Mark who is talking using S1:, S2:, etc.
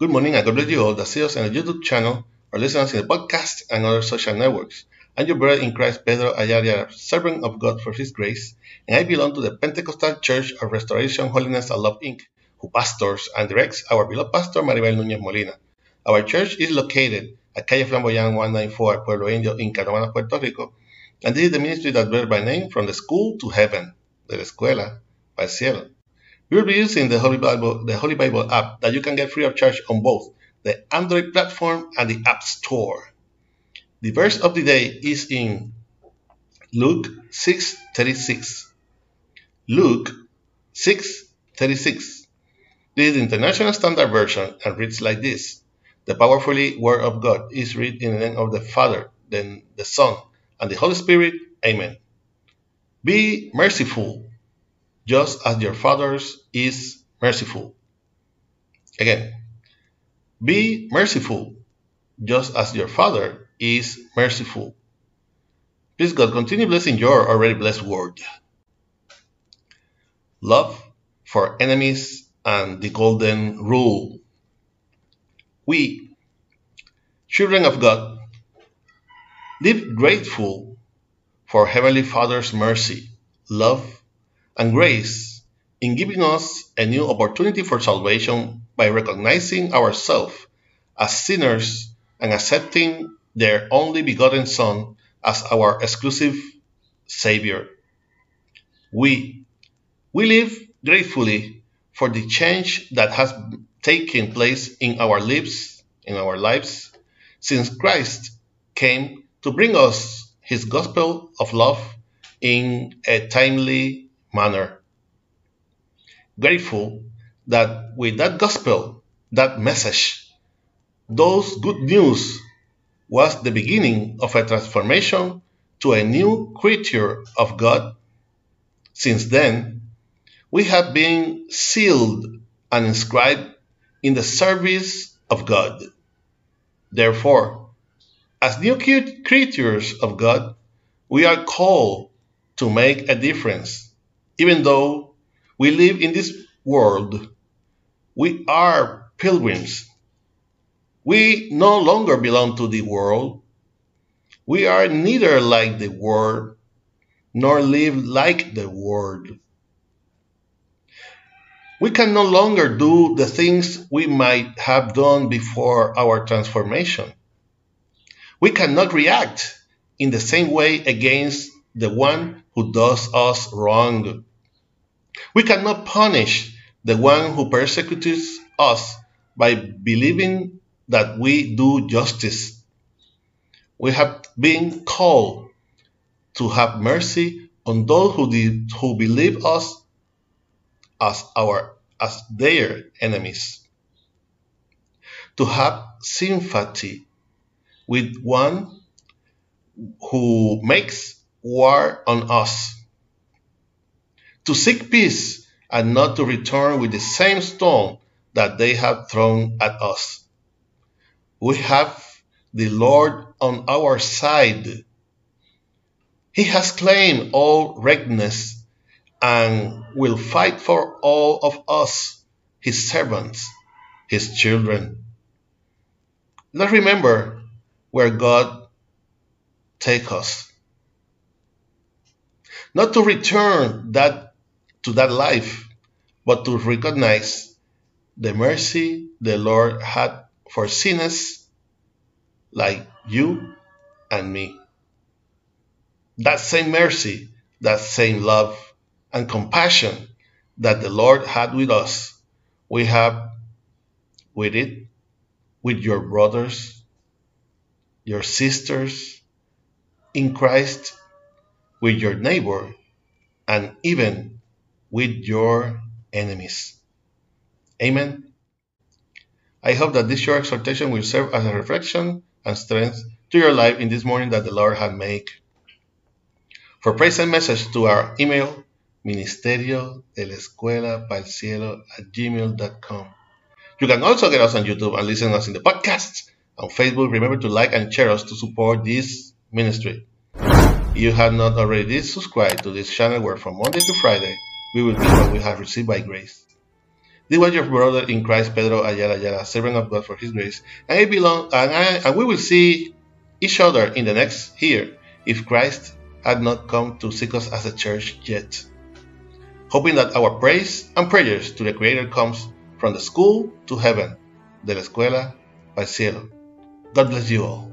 S1: Good morning you all that see us on the YouTube channel or listen us in the podcast and other social networks. I'm your brother in Christ, Pedro Ayala, servant of God for His grace, and I belong to the Pentecostal Church of Restoration, Holiness, and Love, Inc., who pastors and directs our beloved pastor, Maribel Núñez Molina. Our church is located at Calle Flamboyant 194, Pueblo Indio, in Canóvanas, Puerto Rico, and this is the ministry that bears by name from the school to heaven, de la escuela al cielo. We will be using the Holy Bible, the Holy Bible app that you can get free of charge on both the Android platform and the App Store. The verse of the day is in Luke 6:36. Luke 6:36. This is the International Standard Version and reads like this: The powerfully Word of God is read in the name of the Father, then the Son, and the Holy Spirit. Amen. Be merciful just as your Father is merciful. Again, be merciful, just as your Father is merciful. Please, God, continue blessing your already blessed word. Love for enemies and the golden rule. We, children of God, live grateful for Heavenly Father's mercy, love, and grace in giving us a new opportunity for salvation by recognizing ourselves as sinners and accepting their only begotten Son as our exclusive Savior. We, we live gratefully for the change that has taken place in our lives, in our lives, since Christ came to bring us his gospel of love in a timely manner. Grateful that with that gospel, that message, those good news was the beginning of a transformation to a new creature of God. Since then, we have been sealed and inscribed in the service of God. Therefore, as new creatures of God, we are called to make a difference even though we live in this world, we are pilgrims. We no longer belong to the world. We are neither like the world nor live like the world. We can no longer do the things we might have done before our transformation. We cannot react in the same way against the one who does us wrong. We cannot punish the one who persecutes us by believing that we do justice. We have been called to have mercy on those who, did, who believe us as our as their enemies. To have sympathy with one who makes war on us to seek peace and not to return with the same stone that they have thrown at us. We have the Lord on our side. He has claimed all rightness and will fight for all of us, his servants, his children. Let's remember where God take us. Not to return that to that life, but to recognize the mercy the Lord had for sinners like you and me. That same mercy, that same love and compassion that the Lord had with us, we have with it, with your brothers, your sisters in Christ, with your neighbor, and even with your enemies. Amen. I hope that this short exhortation will serve as a reflection and strength to your life in this morning that the Lord has made. For praise and message to our email, ministerio de la escuela para cielo at gmail.com. You can also get us on YouTube and listen to us in the podcast. On Facebook, remember to like and share us to support this ministry. If you have not already subscribed to this channel where from Monday to Friday we will be what we have received by grace. This was your brother in Christ, Pedro Ayala Ayala, servant of God for His grace, and belong, and, I, and we will see each other in the next year if Christ had not come to seek us as a church yet. Hoping that our praise and prayers to the Creator comes from the school to heaven, de la escuela al cielo. God bless you all.